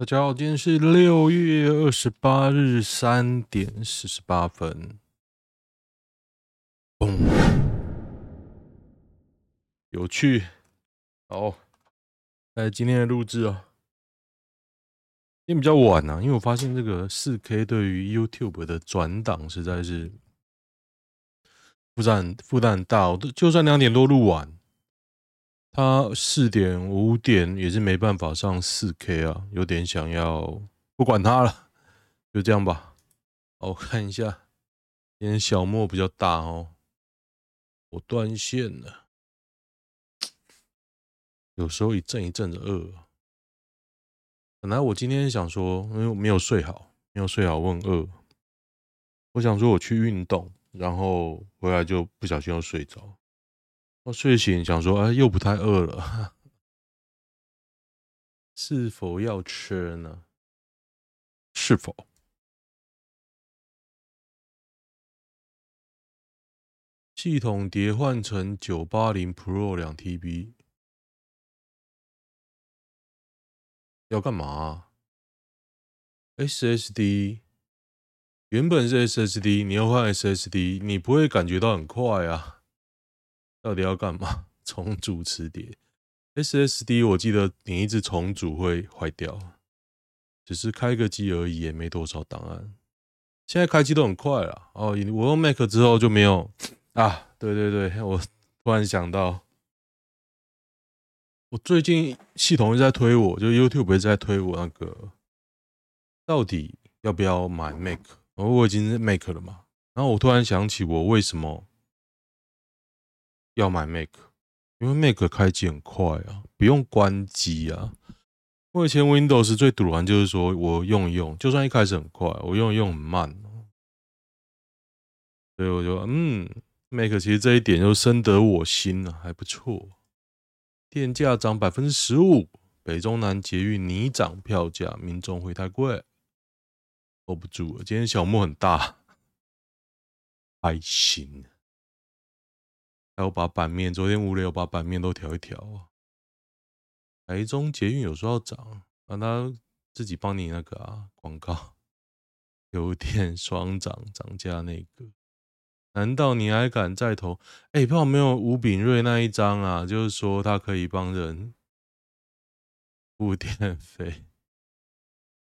大家好，今天是六月二十八日三点四十八分。嘣，有趣。好，来今天的录制哦。今天比较晚啊，因为我发现这个四 K 对于 YouTube 的转档实在是负担负担很大。我都就算两点多录完。他四点五点也是没办法上四 K 啊，有点想要不管他了，就这样吧。我看一下，今天小莫比较大哦，我断线了。有时候一阵一阵的饿。本来我今天想说，因为我没有睡好，没有睡好，问饿。我想说我去运动，然后回来就不小心又睡着。我睡醒想说，哎，又不太饿了，是否要吃呢？是否？系统叠换成九八零 Pro 两 TB，要干嘛？SSD 原本是 SSD，你要换 SSD，你不会感觉到很快啊。到底要干嘛？重组磁碟，SSD 我记得你一直重组会坏掉，只是开个机而已，也没多少档案。现在开机都很快了哦。我用 Mac 之后就没有啊。对对对，我突然想到，我最近系统一直在推我，就 YouTube 一直在推我那个，到底要不要买 Mac？我已经是 Mac 了嘛。然后我突然想起，我为什么？要买 Mac，因为 Mac 开机很快啊，不用关机啊。我以前 Windows 最堵完就是说我用一用，就算一开始很快，我用一用很慢。所以我就嗯，Mac 其实这一点就深得我心了，还不错。电价涨百分之十五，北中南捷运拟涨票价，民众会太贵，hold 不住了。今天小莫很大，开心。还有把版面，昨天无聊，把版面都调一调。台中捷运有时候要涨，让他自己帮你那个啊广告，有点 双涨涨价那个。难道你还敢再投？哎、欸，不好没有吴炳瑞那一张啊？就是说他可以帮人付电费，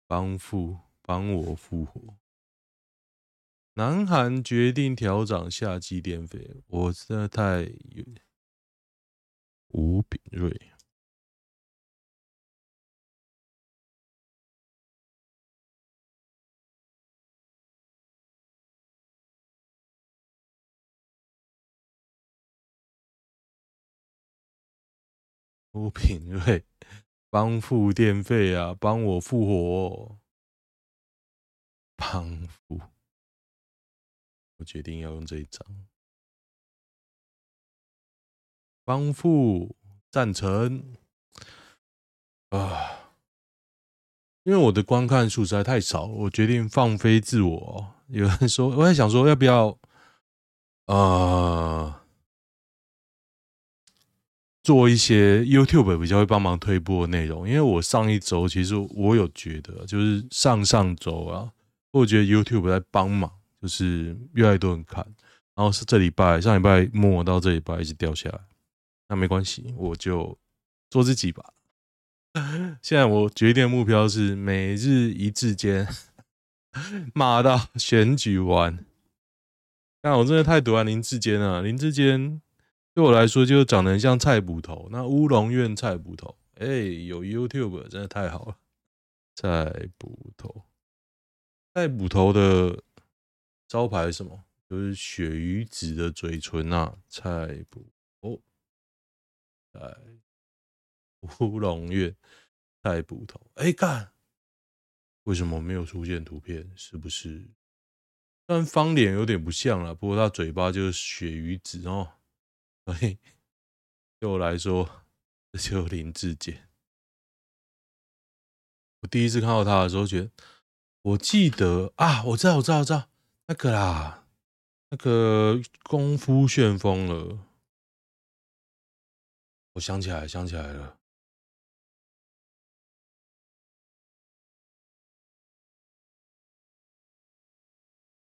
帮付帮我复活。南韩决定调涨夏季电费，我真的太吴炳瑞，吴炳瑞帮付电费啊，帮我复活，帮付。我决定要用这一张，帮父赞成啊！因为我的观看数实在太少，我决定放飞自我。有人说，我在想说，要不要呃做一些 YouTube 比较会帮忙推播的内容？因为我上一周其实我有觉得，就是上上周啊，我觉得 YouTube 在帮忙。就是越来越多人看，然后是这礼拜上礼拜末到这礼拜一直掉下来，那没关系，我就做自己吧。现在我决定的目标是每日一字间骂到选举完。但我真的太毒啊，林志坚了，林志坚对我来说就长得很像菜捕头，那乌龙院菜捕头，哎，有 YouTube 真的太好了，菜捕头，菜捕头的。招牌是什么？就是鳕鱼子的嘴唇啊！菜捕哦，在乌龙院菜捕头。哎、欸，干，为什么没有出现图片？是不是？虽然方脸有点不像了，不过他嘴巴就是鳕鱼子哦。所以对我来说，这就林智坚。我第一次看到他的时候，觉得我记得啊，我知道，我知道，我知道。那个啦，那个功夫旋风了。我想起来，想起来了。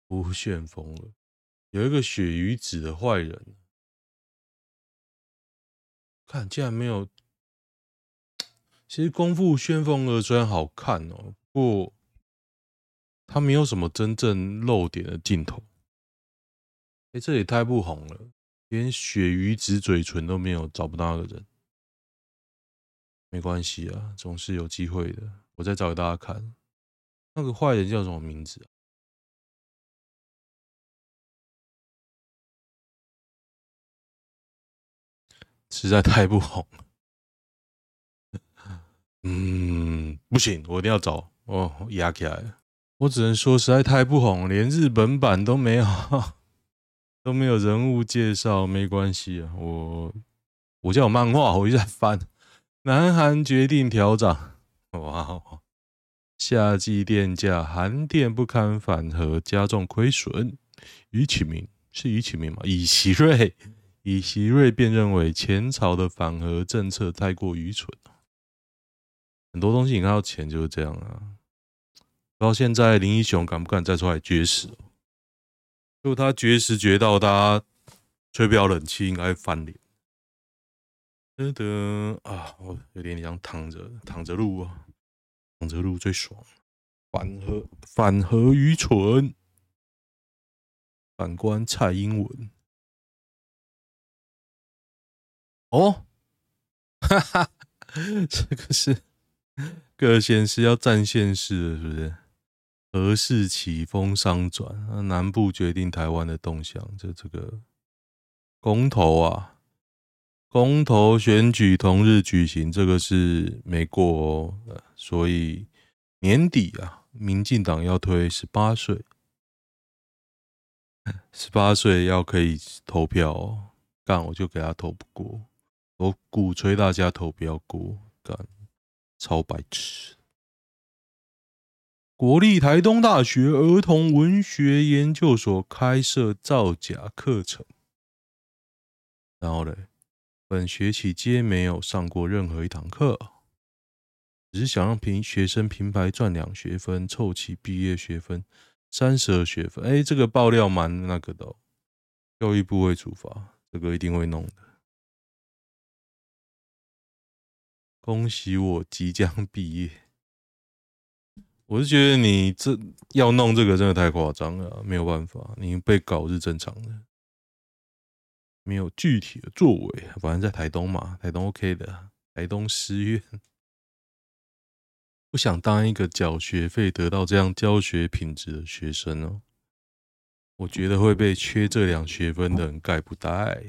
功夫旋风了，有一个血鱼子的坏人。看，竟然没有。其实功夫旋风的，虽然好看哦，不。它没有什么真正露点的镜头。哎，这也太不红了，连鳕鱼子嘴唇都没有，找不到那个人。没关系啊，总是有机会的。我再找给大家看，那个坏人叫什么名字啊？实在太不红。嗯，不行，我一定要找哦，压起来了。我只能说，实在太不红，连日本版都没有，都没有人物介绍。没关系啊，我我叫我漫画，我一直在翻。南韩决定调涨，哇！夏季电价，韩电不堪反核，加重亏损。于启明是于启明吗？尹锡瑞，尹锡瑞便认为前朝的反核政策太过愚蠢。很多东西你看到钱就是这样啊。到现在林义雄敢不敢再出来绝食？如果他绝食绝到他吹不了冷气，应该翻脸。得得啊，我有点想躺着躺着录啊，躺着录最爽。反核反核愚蠢，反观蔡英文。哦，哈哈，这个是各县市要占县市，是不是？核四起风商转，南部决定台湾的动向，就这个公投啊。公投选举同日举行，这个是没过哦，所以年底啊，民进党要推十八岁，十八岁要可以投票哦，干我就给他投不过，我鼓吹大家投票过，干超白痴。国立台东大学儿童文学研究所开设造假课程，然后嘞。本学期皆没有上过任何一堂课，只是想让平学生平白赚两学分，凑齐毕业学分三十二学分。哎，这个爆料蛮那个的，教育部会处罚，这个一定会弄的。恭喜我即将毕业，我是觉得你这要弄这个真的太夸张了，没有办法，你被搞是正常的。没有具体的作为，反正在台东嘛，台东 OK 的，台东师院。不想当一个缴学费得到这样教学品质的学生哦，我觉得会被缺这两学分的人盖不带。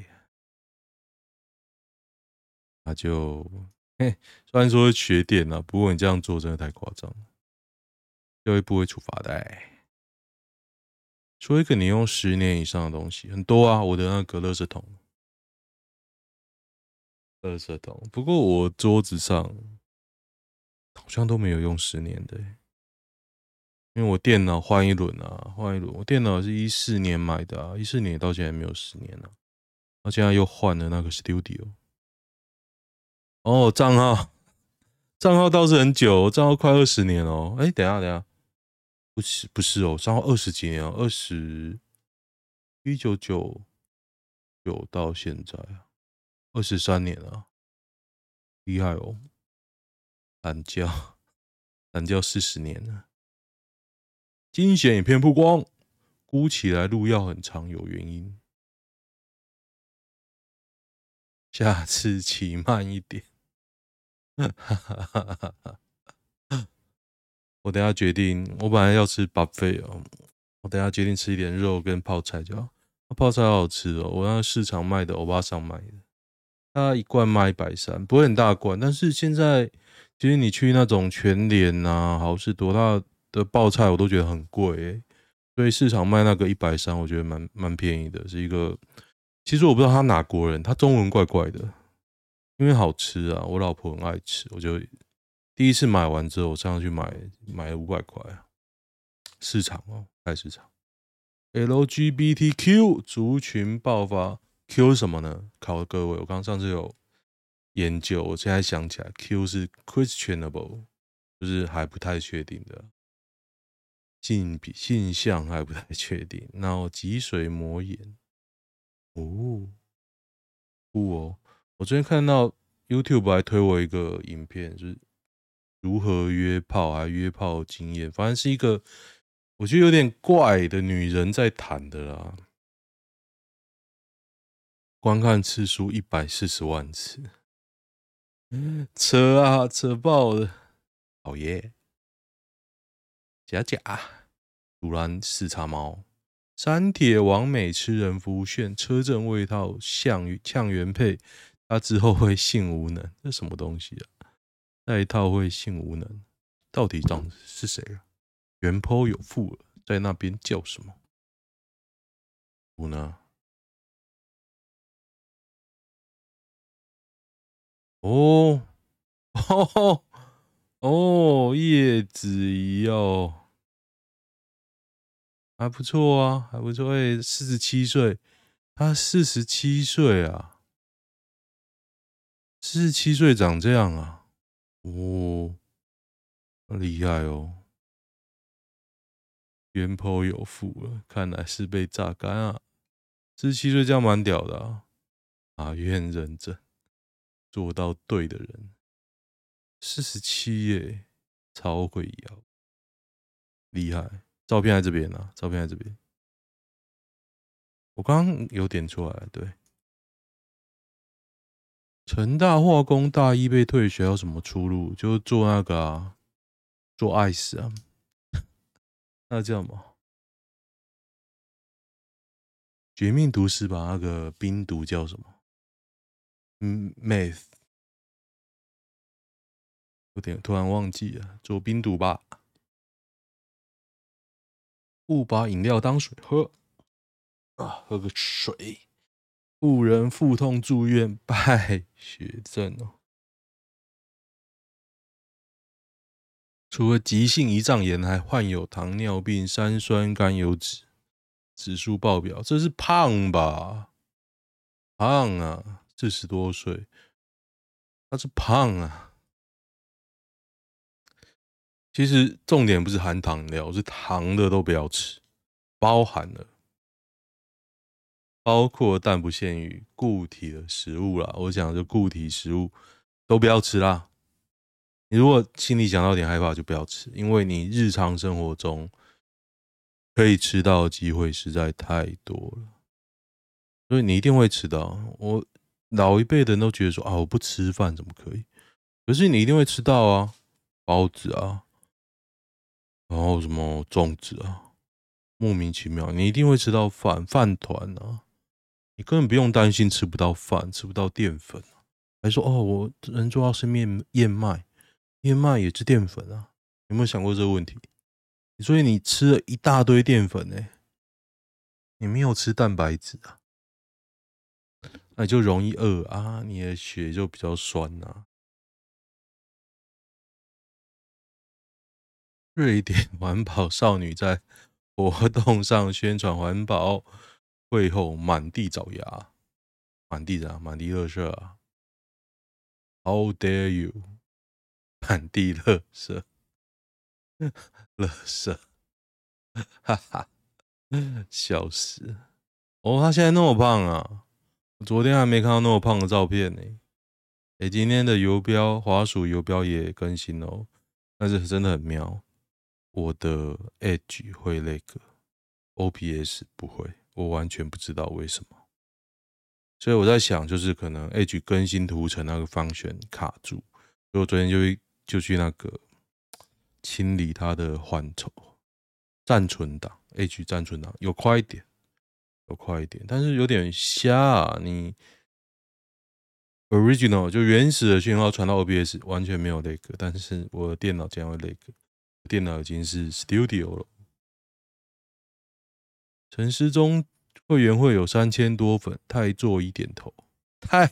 那就，嘿，虽然说缺点了，不过你这样做真的太夸张了，教育部会处罚的。说一个你用十年以上的东西很多啊，我的那个垃圾桶，垃圾桶。不过我桌子上好像都没有用十年的，因为我电脑换一轮啊，换一轮。我电脑是一四年买的啊，一四年到现在没有十年了，那现在又换了那个 Studio。哦，账号，账号倒是很久，账号快二十年哦。哎，等下，等下。不是不是哦，上二十几年哦，二十一九九九到现在啊，二十三年了，厉害哦！懒觉懒觉四十年了，惊险影片曝光，估起来路要很长，有原因，下次骑慢一点。哈哈哈哈哈。我等下决定，我本来要吃 buffet 哦，我等下决定吃一点肉跟泡菜就好。泡菜好好吃哦，我让市场卖的欧巴桑买的，它一罐卖一百三，不会很大罐，但是现在其实你去那种全联啊、好市多，大的泡菜我都觉得很贵诶，所以市场卖那个一百三，我觉得蛮蛮便宜的，是一个。其实我不知道他哪国人，他中文怪怪的，因为好吃啊，我老婆很爱吃，我就。第一次买完之后，我上去买买五百块啊！市场哦，菜市场。LGBTQ 族群爆发，Q 什么呢？考各位，我刚上次有研究，我现在想起来，Q 是 questionable，就是还不太确定的。性比性向还不太确定。脑脊髓膜炎，哦，不哦，我昨天看到 YouTube 还推我一个影片，就是如何约炮还约炮经验，反正是一个我觉得有点怪的女人在谈的啦。观看次数一百四十万次，扯啊扯爆了，好耶！假假，突然四叉猫，三铁王美吃人夫炫车震未套项呛原配，他之后会性无能，这什么东西啊？带套会性无能，到底长是谁啊？原 po 有妇了，在那边叫什么？无能。哦，哦，哦，叶子怡哦，还不错啊，还不错。哎，四十七岁，他四十七岁啊，四十七岁长这样啊，哦，厉害哦。原 po 有妇了，看来是被榨干啊。四十七岁这样蛮屌的啊，法院认证。做到对的人，四十七耶，超会摇，厉害！照片在这边呢、照片在这边。我刚刚有点出来，对。成大化工大一被退学，有什么出路？就做那个啊，做爱死啊。那叫什么？绝命毒师吧，那个冰毒叫什么？嗯，meth，有点突然忘记了，做冰毒吧。误把饮料当水喝啊，喝个水。妇人腹痛住院败血症哦。除了急性胰脏炎，还患有糖尿病、三酸甘油酯指数爆表，这是胖吧？胖啊！四十多岁，他是胖啊。其实重点不是含糖料，是糖的都不要吃，包含了，包括但不限于固体的食物啦。我讲的固体食物都不要吃啦。你如果心里想到点害怕，就不要吃，因为你日常生活中可以吃到的机会实在太多了，所以你一定会吃到我。老一辈的人都觉得说啊，我不吃饭怎么可以？可是你一定会吃到啊，包子啊，然后什么粽子啊，莫名其妙，你一定会吃到饭饭团啊，你根本不用担心吃不到饭，吃不到淀粉啊，还说哦，我人主要是面燕麦，燕麦也是淀粉啊，有没有想过这个问题？所以你吃了一大堆淀粉呢，你没有吃蛋白质啊。那就容易饿啊，你的血就比较酸呐、啊。瑞典环保少女在活动上宣传环保，会后满地找牙，满地的满地乐色啊！How dare you！满地乐色，乐色，哈哈，笑死！哦，他现在那么胖啊！昨天还没看到那么胖的照片呢。哎，今天的游标滑鼠游标也更新哦，但是真的很妙。我的 Edge 会那个，OBS 不会，我完全不知道为什么。所以我在想，就是可能 Edge 更新图层那个方选卡住，所以我昨天就就去那个清理它的缓冲暂存档，Edge 暂存档有快一点。有快一点，但是有点瞎啊！你 original 就原始的讯号传到 OBS 完全没有那个，但是我的电脑竟然会那个，电脑已经是 Studio 了。陈时中会员会有三千多粉，太座椅点头，太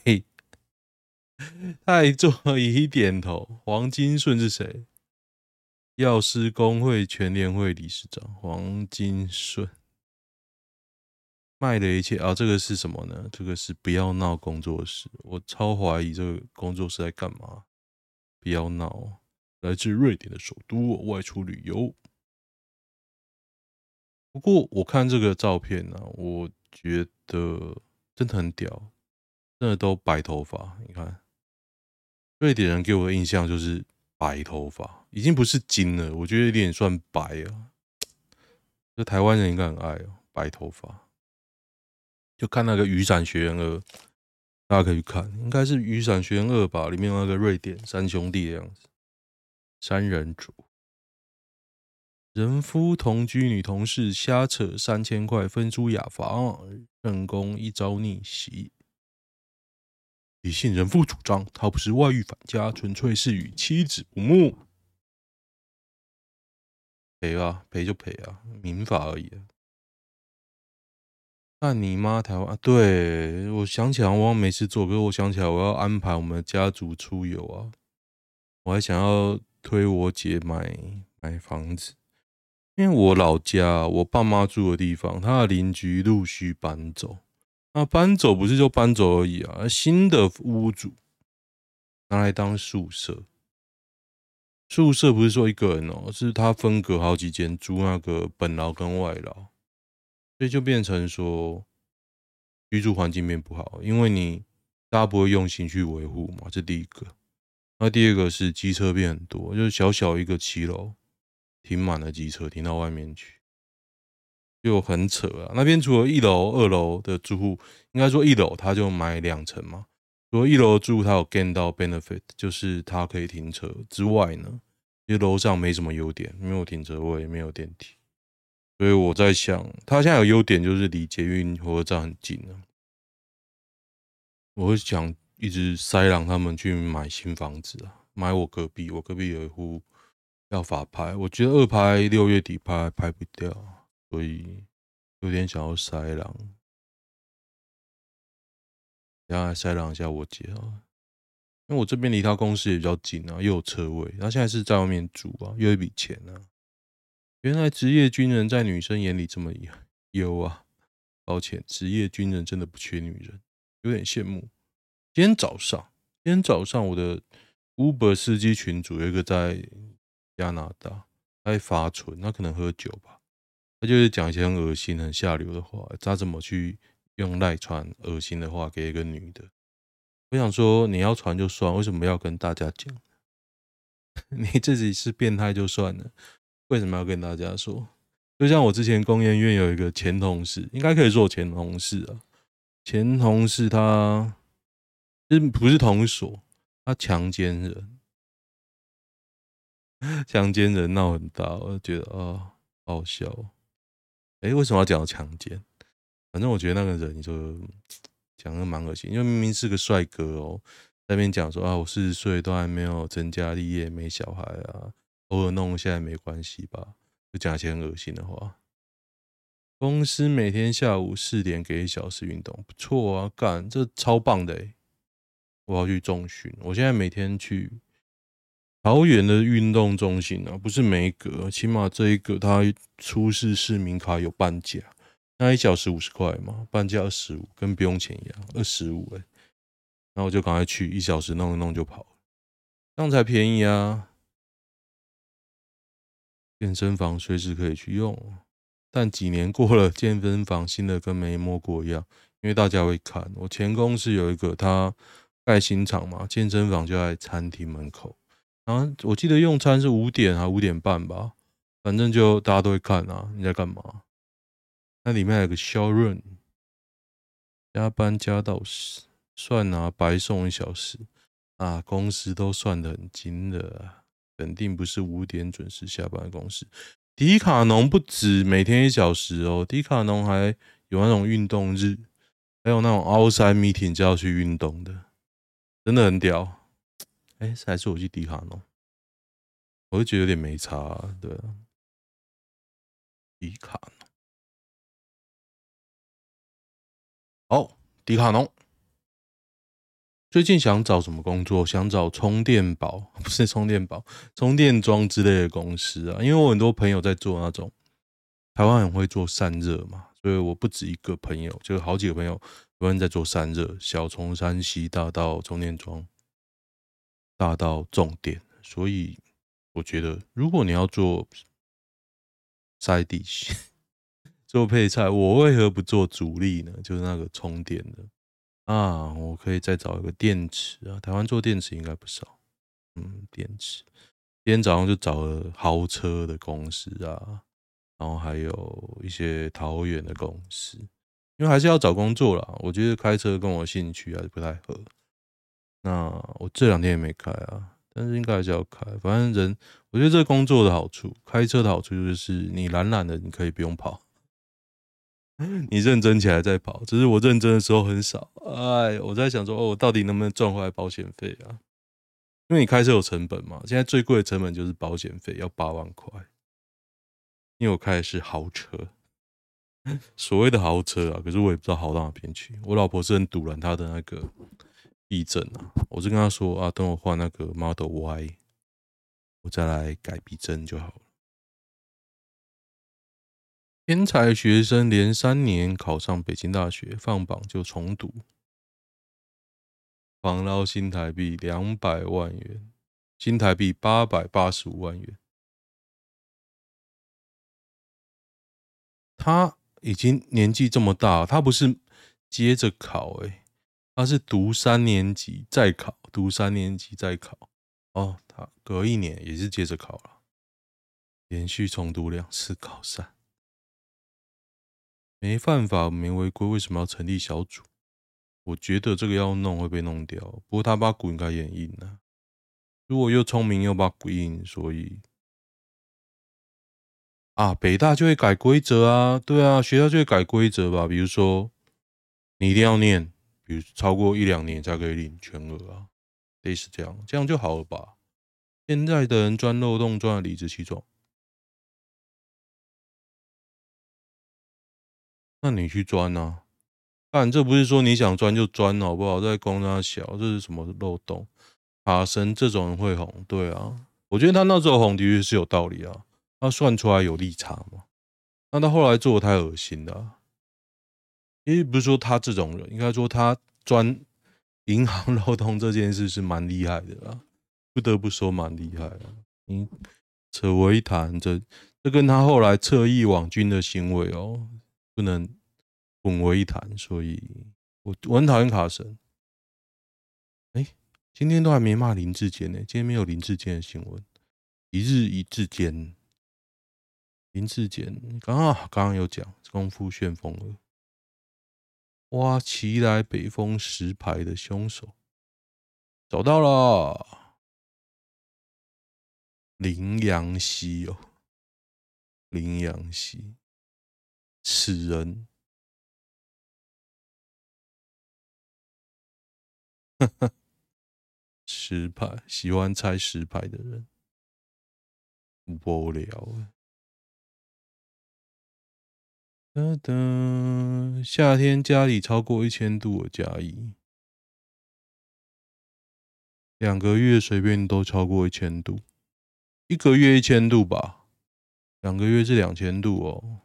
太座椅点头。黄金顺是谁？药师工会全联会理事长黄金顺。卖的一切啊，这个是什么呢？这个是不要闹工作室，我超怀疑这个工作室在干嘛。不要闹，来自瑞典的首都外出旅游。不过我看这个照片呢、我觉得真的很屌，真的都白头发。你看，瑞典人给我的印象就是白头发，已经不是金了，我觉得有点算白啊。这台湾人应该很爱哦，白头发。就看那个《雨伞学院二》，大家可以去看，应该是《雨伞学院二》吧，里面有那个瑞典三兄弟的样子，三人组。人夫同居女同事瞎扯三千块分租雅房，成功一朝逆袭。李姓人夫主张，他不是外遇返家，纯粹是与妻子不睦。赔啊，赔就赔啊，民法而已啊。那你妈台湾？对，我想起来，我没事做，可是我想起来，我要安排我们家族出游啊。我还想要推我姐买买房子。因为我老家，我爸妈住的地方，他的邻居陆续搬走。那搬走不是就搬走而已啊，新的屋主拿来当宿舍。宿舍不是说一个人哦，是他分隔好几间，租那个本牢跟外牢，所以就变成说居住环境变不好，因为你大家不会用心去维护嘛，这第一个。那第二个是机车变很多，就是小小一个骑楼。停满了机车，停到外面去，就很扯啊！那边除了一楼、二楼的住户，应该说一楼他就买两层嘛。除了一楼住户他有 gain 到 benefit，就是他可以停车之外呢，其实楼上没什么优点，没有停车位，没有电梯。所以我在想，他现在有优点就是离捷运火车站很近了。我会想一直塞让他们去买新房子啊，买我隔壁，我隔壁有一户。要法拍，我觉得二拍六月底拍拍不掉，所以有点想要塞狼。等下来塞狼一下我姐啊，因为我这边离他公司也比较近啊，又有车位。他现在是在外面住啊，又有一笔钱啊。原来职业军人在女生眼里这么优啊！抱歉，职业军人真的不缺女人，有点羡慕。今天早上，今天早上我的 Uber 司机群组有一个在。加拿大，他会发蠢，他可能喝酒吧，他就是讲一些很恶心、很下流的话。他怎么去用赖传恶心的话给一个女的？我想说，你要传就算，为什么要跟大家讲？你自己是变态就算了，为什么要跟大家说？就像我之前工研院有一个前同事，应该可以说前同事啊，前同事他是不是同所？他强奸人。强奸人闹很大，我就觉得啊，好笑。哎、欸，为什么要讲强奸？反正我觉得那个人就讲的蛮恶心，因为明明是个帅哥哦，在那边讲说啊，我四十岁都还没有成家立业，没小孩啊，偶尔弄一下也没关系吧？就讲一些很恶心的话。公司每天下午四点给一小时运动，不错啊，干，这超棒的哎！我要去重训，我现在每天去。桃园的运动中心啊，不是每一个，起码这一个它出示市民卡有半价，那一小时五十块嘛，半价二十五，跟不用钱一样，二十五哎，那我就赶快去，一小时弄一弄就跑了，这样才便宜啊！健身房随时可以去用，但几年过了，健身房新的跟没摸过一样，因为大家会看。我前公司有一个，他盖新厂嘛，健身房就在餐厅门口。啊，我记得用餐是五点还五点半吧，反正就大家都会看啊。你在干嘛？那里面还有个 showroom，加班加到死，算啊，白送一小时啊，公司都算得很精的，肯定不是五点准时下班的公司。迪卡侬不止每天一小时哦，迪卡侬还有那种运动日，还有那种 outside meeting 就要去运动的，真的很屌。哎，还是我去迪卡侬，我就觉得有点没差啊，对啊，迪卡侬，好，迪卡侬，最近想找什么工作？想找充电宝，不是充电宝，充电桩之类的公司啊。因为我很多朋友在做那种，台湾很会做散热嘛，所以我不止一个朋友，就好几个朋友有人在做散热，小从山西大到充电桩。大到重点，所以我觉得，如果你要做塞地，做配菜，我为何不做主力呢？就是那个充电的啊，我可以再找一个电池啊。台湾做电池应该不少，嗯，电池。今天早上就找了豪车的公司啊，然后还有一些桃园的公司，因为还是要找工作啦。我觉得开车跟我兴趣还是不太合。那我这两天也没开啊，但是应该还是要开。反正人，我觉得这工作的好处，开车的好处就是你懒懒的，你可以不用跑。你认真起来再跑，只是我认真的时候很少。哎，我在想说，哦，我到底能不能赚回来保险费啊？因为你开车有成本嘛，现在最贵的成本就是保险费，要八万块。因为我开的是豪车，所谓的豪车啊，可是我也不知道好到哪边去。我老婆是很堵拦她的那个避震啊，我就跟他说啊，等我换那个 Model Y，我再来改避震就好了。天才学生连三年考上北京大学，放榜就重读，防捞新台币两百万元，新台币八百八十五万元。他已经年纪这么大，他不是接着考，诶，他是读三年级再考，读三年级再考。哦，他隔一年也是接着考了，连续重读两次考三。没犯法，没违规，为什么要成立小组？我觉得这个要弄会被弄掉。不过他把骨应该也硬了。如果又聪明又把骨硬，所以啊，北大就会改规则啊。对啊，学校就会改规则吧。比如说，你一定要念，比如超过一两年才可以领全额啊，类似这样，这样就好了吧？现在的人钻漏洞钻的理直气壮。那你去钻呐、啊？但这不是说你想钻就钻，好不好？在公他小，这是什么漏洞？卡神这种人会红，对啊，我觉得他那时候红的确是有道理啊。他算出来有利差嘛？那他后来做的太恶心了、因为不是说他这种人，应该说他钻银行 漏洞这件事是蛮厉害的啦，不得不说蛮厉害的。你扯我一谈，这这跟他后来侧翼网军的行为哦。不能混为一谈，所以我我很讨厌卡神。哎，今天都还没骂林志坚呢，今天没有林志坚的新闻。一日一智坚，林志坚刚刚刚刚有讲功夫旋风了，哇，奇来北风石牌的凶手。找到了，林阳熙哦，林阳熙。此人，哈哈，石牌喜欢猜石牌的人，无聊。噔噔，夏天家里超过一千度的加一，两个月随便都超过一千度，一个月一千度吧，两个月是两千度哦。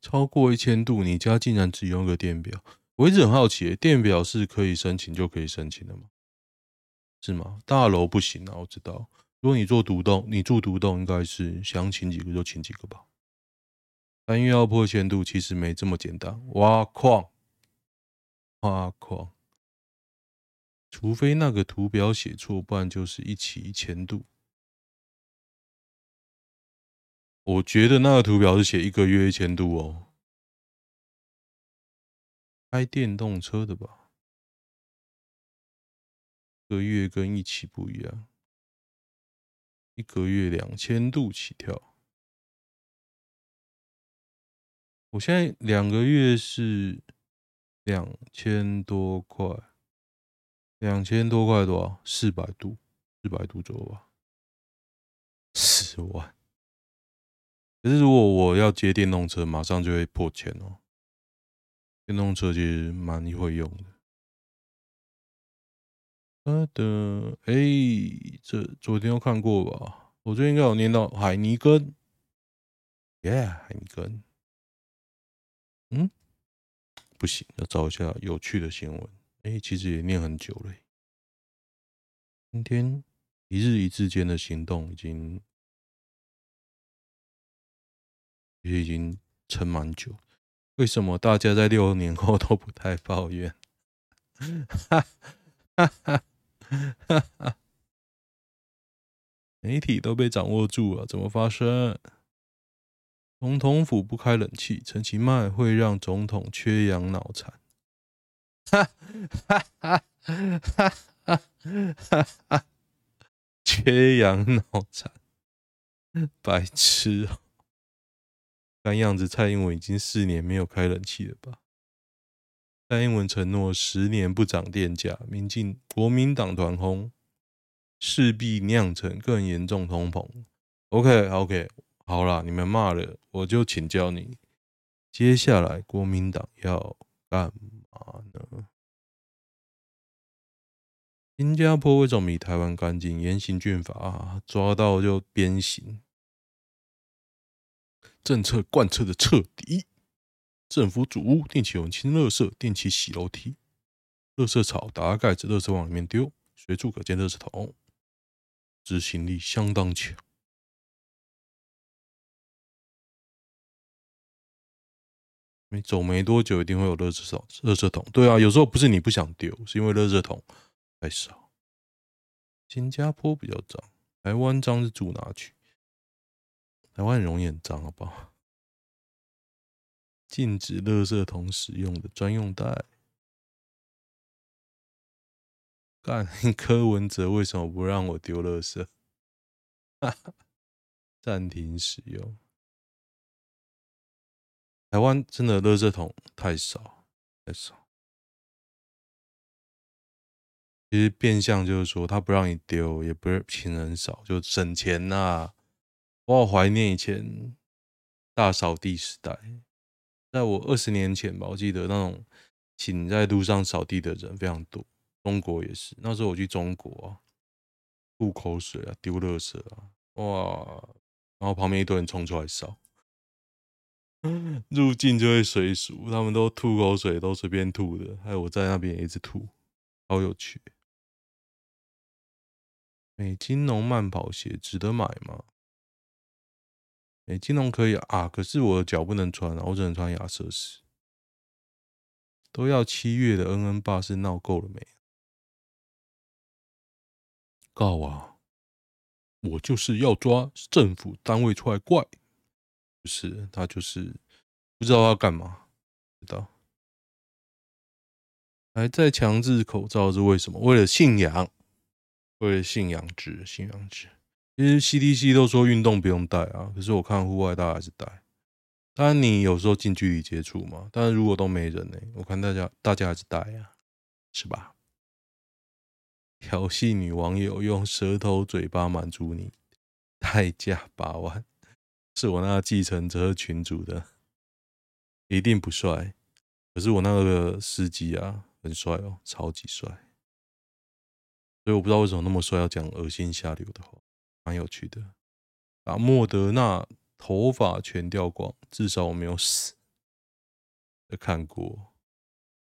超过一千度，你家竟然只用个电表？我一直很好奇，电表是可以申请就可以申请的吗？是吗？大楼不行啊，我知道。如果你做独栋，你住独栋，应该是想请几个就请几个吧。但又要破千度，其实没这么简单。挖矿，挖矿，除非那个图表写错，不然就是一起一千度。我觉得那个图表是写一个月一千度哦，开电动车的吧？一个月跟一起不一样，一个月两千度起跳。我现在两个月是两千多块，两千多块多少？四百度，四百度左右吧，十万。可是如果我要接电动车，马上就会破千哦。电动车其实蛮会用的。的，哎，这昨天有看过吧？我最近应该有念到海尼根，耶，海尼根。嗯，不行，要找一下有趣的新闻。哎，其实也念很久了。今天一日一字间的行动已经。也已经撑蛮久。为什么大家在六年后都不太抱怨？哈哈哈！媒体都被掌握住了，怎么发生？总统府不开冷气，陈其迈会让总统缺氧脑残。缺氧脑残，白痴！看样子蔡英文已经四年没有开冷气了吧？蔡英文承诺十年不涨电价，民进国民党团轰，势必酿成更严重通膨。OK OK，好啦，你们骂了，我就请教你，接下来国民党要干嘛呢？新加坡为什么比台湾干净？严刑峻法，抓到就鞭刑。政策贯彻的彻底，政府主屋定期用清垃圾，定期洗楼梯，垃圾草打开盖子，垃圾往里面丢，随处可见垃圾桶，执行力相当强。没走没多久，一定会有垃圾桶垃圾桶。对啊，有时候不是你不想丢，是因为垃圾桶太少。新加坡比较脏，台湾脏是住哪区？台湾很容易很脏，好不好？禁止垃圾桶使用的专用袋。干 柯文哲为什么不让我丢垃圾？哈哈，暂停使用。台湾真的垃圾桶太少，太少。其实变相就是说，他不让你丢，也不是请人少，就省钱呐、我好怀念以前大扫地时代，在我二十年前吧，我记得那种请在路上扫地的人非常多。中国也是，那时候我去中国啊，吐口水啊，丢垃圾啊，哇！然后旁边一堆人冲出来扫，入境就会随俗，他们都吐口水，都随便吐的，还有我在那边也一直吐，好有趣。美津浓慢跑鞋值得买吗？哎，金龙可以啊，可是我的脚不能穿啊，我只能穿亚瑟士。都要七月的恩恩爸是闹够了没？告啊！我就是要抓政府单位出来怪，不是他就是不知道要干嘛，知道？还在强制口罩是为什么？为了信仰，为了信仰值，信仰值。其实 CDC 都说运动不用戴啊，可是我看户外大家还是戴。当然你有时候近距离接触嘛，但是如果都没人呢，我看大家大家还是戴啊，是吧？调戏女网友用舌头嘴巴满足你，代价八万，是我那个计程车群主的，一定不帅。可是我那个司机啊，很帅哦，超级帅。所以我不知道为什么那么帅要讲恶心下流的话。蛮有趣的，把莫德纳头发全掉光，至少我没有死。看过，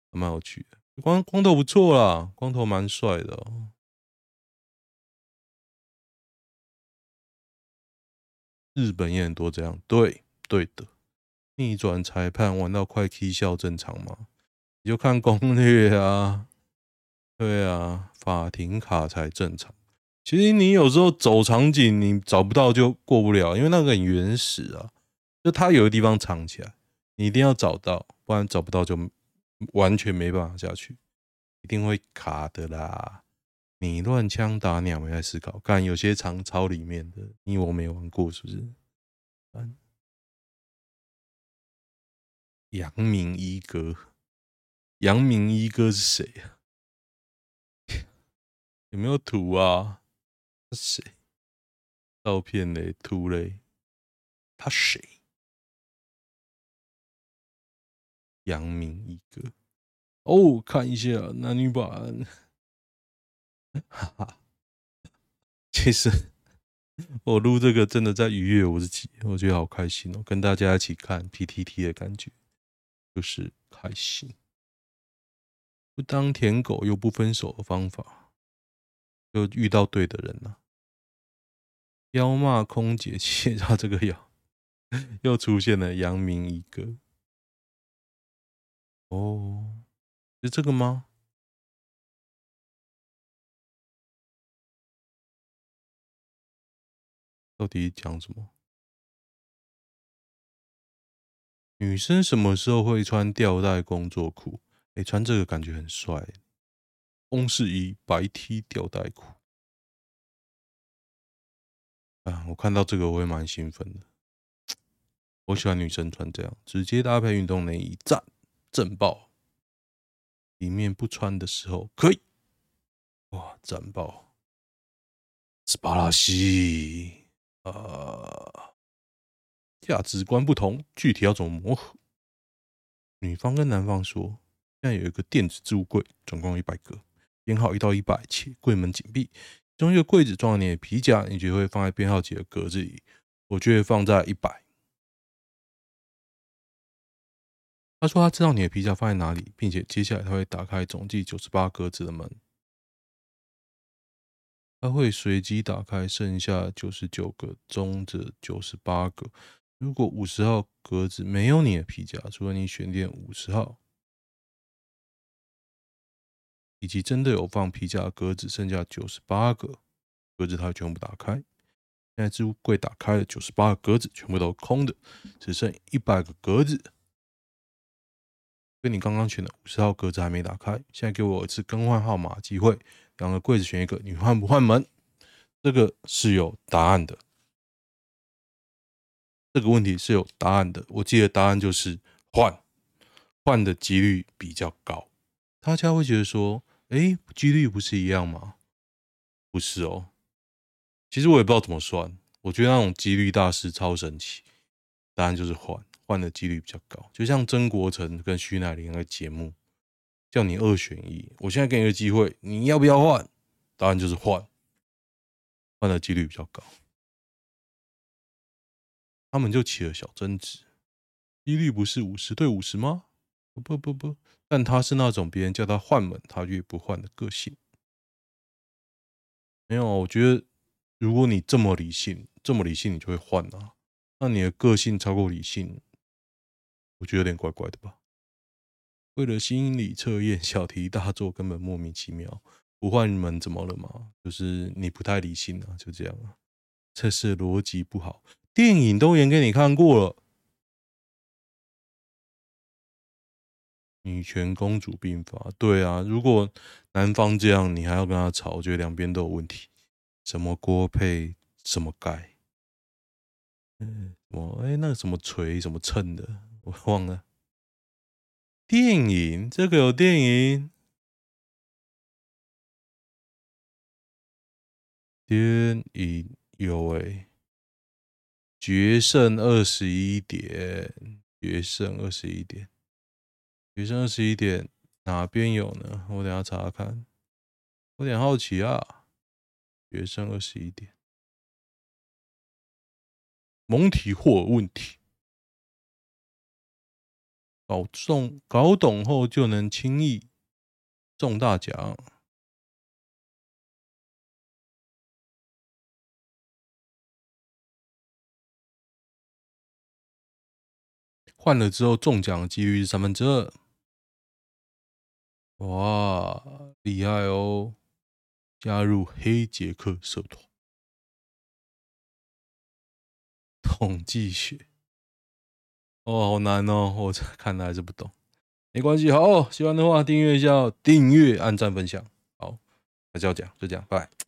蛮有趣的。光光头不错啦，光头蛮帅的。日本也很多这样，对对的。逆转裁判玩到快踢笑正常吗？你就看攻略啊。对啊，法庭卡才正常。其实你有时候走场景，你找不到就过不了，因为那个很原始啊，就它有个地方藏起来，你一定要找到，不然找不到就完全没办法下去，一定会卡的啦。你乱枪打鸟没在思考，看有些藏超里面的，你我没玩过是不是？阳明一哥，阳明一哥是谁啊？有没有图啊？他谁？照片嘞，图嘞？他谁？杨明一个哦，看一下男女版。哈哈，其实我录这个真的在愉悦我自己，我觉得好开心哦，跟大家一起看 PTT 的感觉就是开心。不当舔狗又不分手的方法。就遇到对的人了。妖骂空姐，切他这个妖，又出现了杨明一个。哦，是这个吗？到底讲什么？女生什么时候会穿吊带工作裤？哎，穿这个感觉很帅。公式一白 T 吊带裤。啊，我看到这个我也蛮兴奋的。我喜欢女生穿这样，直接搭配运动内衣，赞，正爆。里面不穿的时候可以，哇，赞爆，斯巴拉西。呃，价值观不同，具体要怎么磨合？女方跟男方说，现在有一个电子置物柜，总共一百个，编号一到一百，且柜门紧闭。其中一个柜子装了你的皮夹，你就会放在编号几的格子里。我就会放在一百。他说他知道你的皮夹放在哪里，并且接下来他会打开总计九十八格子的门。他会随机打开剩下九十九个中的九十八个。如果五十号格子没有你的皮夹，除了你选点五十号，以及真的有放皮夹的格子，剩下九十八个格子，它全部打开。现在置物柜打开了，九十八个格子全部都空的，只剩一百个格子。跟你刚刚选的五十号格子还没打开，现在给我一次更换号码机会。两个柜子选一个，你换不换门？这个是有答案的。这个问题是有答案的。我记得答案就是换，换的几率比较高。大家会觉得说，哎，几率不是一样吗？不是哦。其实我也不知道怎么算。我觉得那种几率大师超神奇。答案就是换，换的几率比较高。就像曾国城跟徐乃麟那个节目。叫你二选一，我现在给你个机会，你要不要换？答案就是换，换的几率比较高。他们就起了小争执，几率不是五十对五十吗？不不不，但他是那种别人叫他换门，他越不换的个性。没有，我觉得如果你这么理性，这么理性，你就会换啊。那你的个性超过理性，我觉得有点怪怪的吧。为了心理测验，小题大做，根本莫名其妙。不换门怎么了嘛？就是你不太理性啊，就这样啊。测试逻辑不好。电影都演给你看过了，《女权公主病法》。对啊，如果男方这样，你还要跟他吵，我觉得两边都有问题。什么锅配什么盖？嗯，我哎，那个什么锤什么秤的，我忘了。电影，这个有电影。电影有哎，决胜二十一点，决胜二十一点，学生二十一点，哪边有呢？我等下查查看，我有点好奇啊。学生二十一点，蒙题或问题。搞中搞懂后就能轻易中大奖。换了之后中奖的几率是三分之二。哇，厉害哦！加入黑杰克社团，统计学。哦，好难哦！我看来还是不懂，没关系。好，喜欢的话订阅一下，订阅、按赞、分享。好，还是要讲，就这样，拜拜。